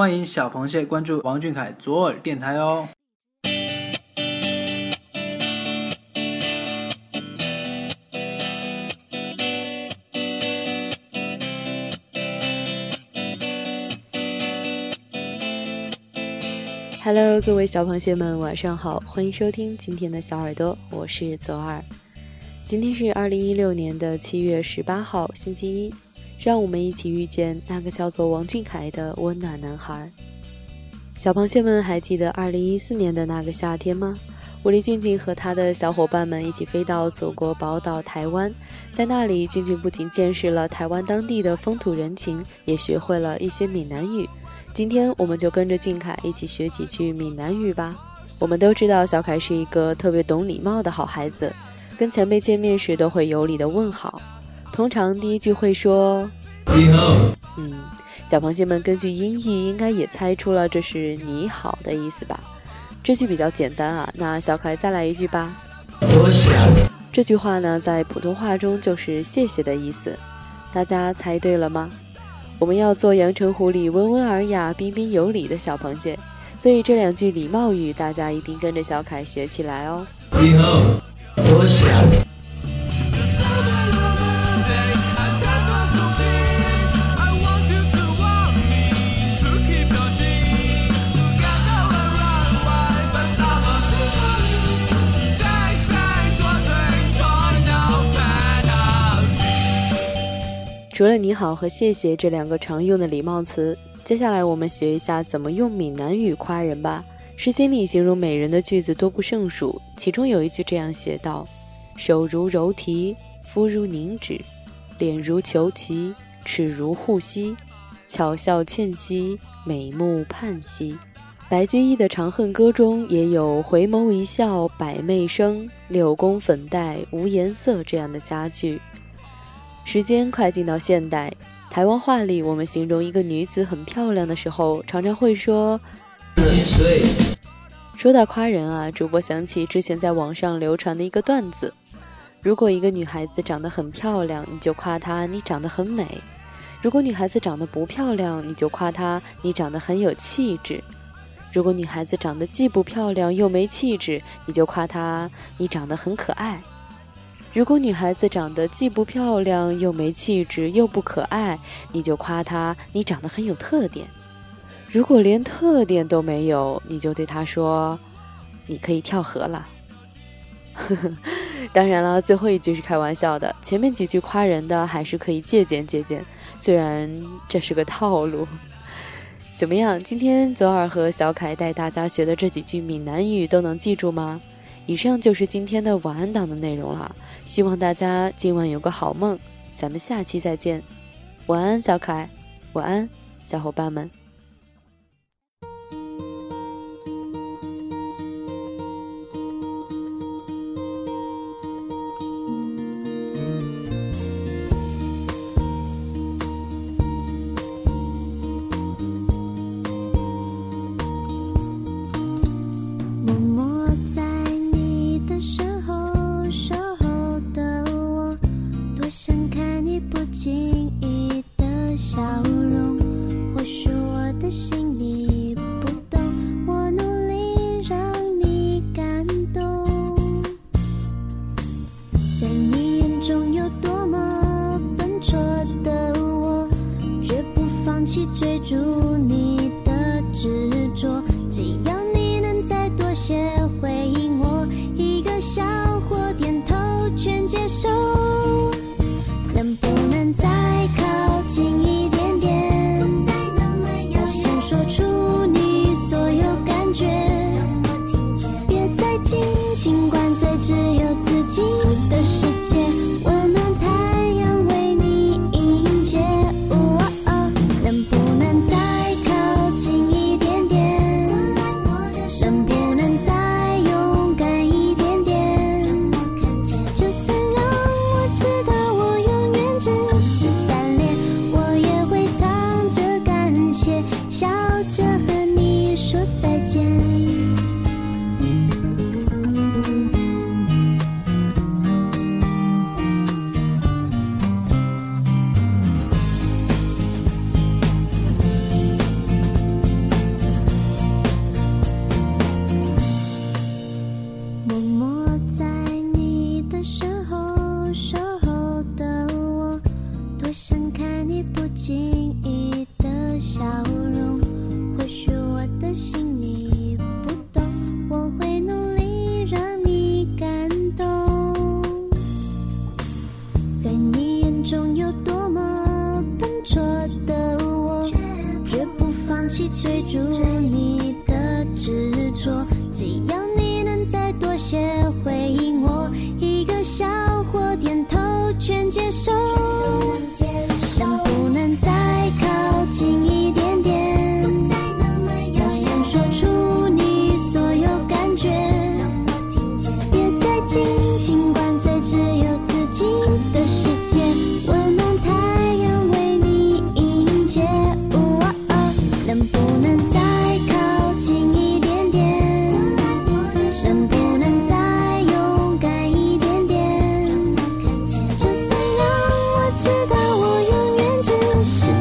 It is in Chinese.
欢迎小螃蟹关注王俊凯左耳电台哦。Hello，各位小螃蟹们，晚上好，欢迎收听今天的小耳朵，我是左耳。今天是二零一六年的七月十八号，星期一，让我们一起遇见那个叫做王俊凯的温暖男孩。小螃蟹们还记得二零一四年的那个夏天吗？武力俊俊和他的小伙伴们一起飞到祖国宝岛台湾，在那里，俊俊不仅见识了台湾当地的风土人情，也学会了一些闽南语。今天我们就跟着俊凯一起学几句闽南语吧。我们都知道小凯是一个特别懂礼貌的好孩子。跟前辈见面时都会有礼的问好，通常第一句会说你好。嗯，小螃蟹们根据音译应该也猜出了这是你好的意思吧？这句比较简单啊，那小可爱再来一句吧。我想这句话呢，在普通话中就是谢谢的意思，大家猜对了吗？我们要做阳澄湖里温文尔雅、彬彬有礼的小螃蟹，所以这两句礼貌语大家一定跟着小凯学起来哦。你好。我想。除了你好和谢谢这两个常用的礼貌词，接下来我们学一下怎么用闽南语夸人吧。诗经里形容美人的句子多不胜数，其中有一句这样写道：“手如柔荑，肤如凝脂，脸如虬蛴，齿如护膝，巧笑倩兮，美目盼兮。”白居易的《长恨歌》中也有“回眸一笑百媚生，柳宫粉黛无颜色”这样的佳句。时间快进到现代，台湾话里我们形容一个女子很漂亮的时候，常常会说。说到夸人啊，主播想起之前在网上流传的一个段子：如果一个女孩子长得很漂亮，你就夸她你长得很美；如果女孩子长得不漂亮，你就夸她你长得很有气质；如果女孩子长得既不漂亮又没气质，你就夸她你长得很可爱；如果女孩子长得既不漂亮又没气质又不可爱，你就夸她你长得很有特点。如果连特点都没有，你就对她说：“你可以跳河了。”当然了，最后一句是开玩笑的，前面几句夸人的还是可以借鉴借鉴，虽然这是个套路。怎么样？今天左耳和小凯带大家学的这几句闽南语都能记住吗？以上就是今天的晚安档的内容了，希望大家今晚有个好梦，咱们下期再见。晚安，小可爱，晚安，小伙伴们。想看你不经意的笑容，或许我的心你不懂，我努力让你感动，在你眼中有多么笨拙的我，绝不放弃追逐你的执着，只要你能再多些。尽管在这守候的我，多想看你不经意的笑容。或许我的心你不懂，我会努力让你感动。在你眼中有多么笨拙的我，绝不放弃追逐你的执着。记忆。点？